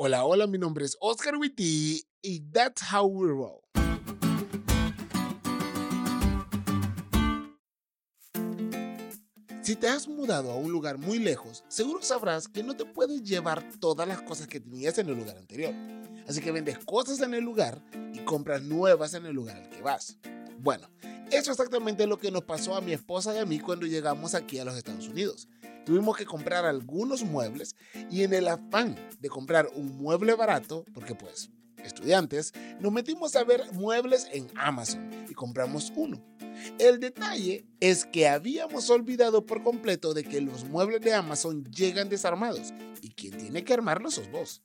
Hola, hola, mi nombre es Oscar Witty y that's how we roll. Si te has mudado a un lugar muy lejos, seguro sabrás que no te puedes llevar todas las cosas que tenías en el lugar anterior. Así que vendes cosas en el lugar y compras nuevas en el lugar al que vas. Bueno, eso es exactamente lo que nos pasó a mi esposa y a mí cuando llegamos aquí a los Estados Unidos tuvimos que comprar algunos muebles y en el afán de comprar un mueble barato, porque pues estudiantes, nos metimos a ver muebles en Amazon y compramos uno. El detalle es que habíamos olvidado por completo de que los muebles de Amazon llegan desarmados y quien tiene que armarlos sos vos.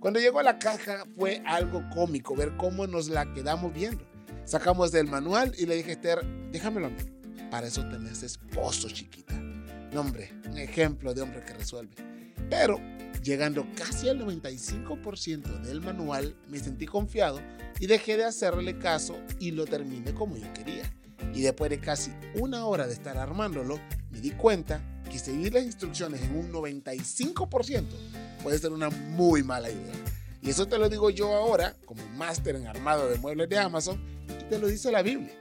Cuando llegó a la caja fue algo cómico ver cómo nos la quedamos viendo. Sacamos del manual y le dije a Esther, déjamelo a mí. Para eso tenés esposo, chiquita. No, hombre, un ejemplo de hombre que resuelve. Pero llegando casi al 95% del manual, me sentí confiado y dejé de hacerle caso y lo terminé como yo quería. Y después de casi una hora de estar armándolo, me di cuenta que seguir las instrucciones en un 95% puede ser una muy mala idea. Y eso te lo digo yo ahora, como máster en armado de muebles de Amazon, y te lo dice la Biblia.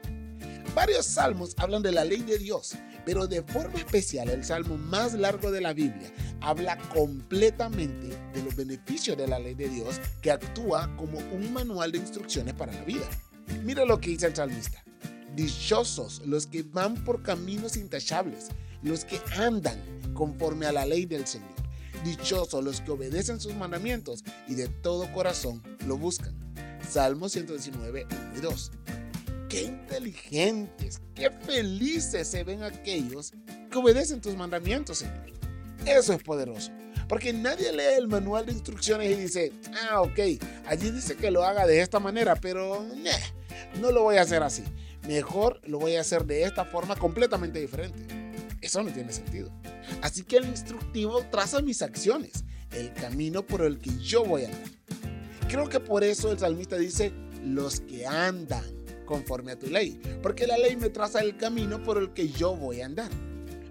Varios salmos hablan de la ley de Dios pero de forma especial el salmo más largo de la Biblia habla completamente de los beneficios de la ley de Dios que actúa como un manual de instrucciones para la vida. Mira lo que dice el salmista. Dichosos los que van por caminos intachables, los que andan conforme a la ley del Señor. Dichosos los que obedecen sus mandamientos y de todo corazón lo buscan. Salmo 119, 1 y 2 qué inteligentes, qué felices se ven aquellos que obedecen tus mandamientos, Señor. Eso es poderoso. Porque nadie lee el manual de instrucciones y dice, ah, ok, allí dice que lo haga de esta manera, pero no lo voy a hacer así. Mejor lo voy a hacer de esta forma completamente diferente. Eso no tiene sentido. Así que el instructivo traza mis acciones, el camino por el que yo voy a andar. Creo que por eso el salmista dice, los que andan conforme a tu ley, porque la ley me traza el camino por el que yo voy a andar.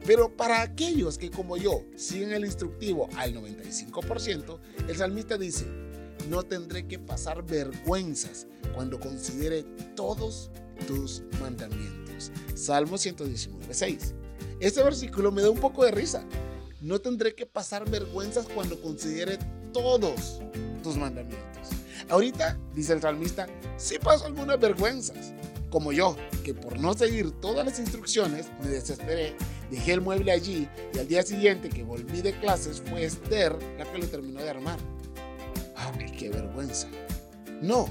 Pero para aquellos que como yo siguen el instructivo al 95%, el salmista dice, no tendré que pasar vergüenzas cuando considere todos tus mandamientos. Salmo 119, 6. Este versículo me da un poco de risa. No tendré que pasar vergüenzas cuando considere todos tus mandamientos. Ahorita, dice el salmista, sí paso algunas vergüenzas, como yo, que por no seguir todas las instrucciones me desesperé, dejé el mueble allí y al día siguiente que volví de clases fue Esther la que lo terminó de armar. ¡Ay, qué vergüenza! No,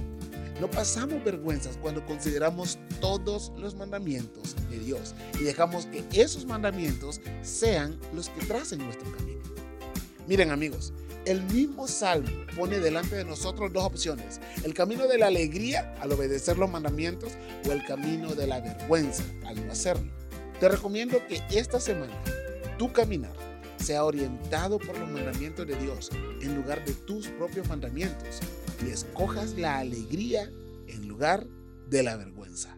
no pasamos vergüenzas cuando consideramos todos los mandamientos de Dios y dejamos que esos mandamientos sean los que tracen nuestro camino. Miren amigos, el mismo Salmo pone delante de nosotros dos opciones, el camino de la alegría al obedecer los mandamientos o el camino de la vergüenza al no hacerlo. Te recomiendo que esta semana tu caminar sea orientado por los mandamientos de Dios en lugar de tus propios mandamientos y escojas la alegría en lugar de la vergüenza.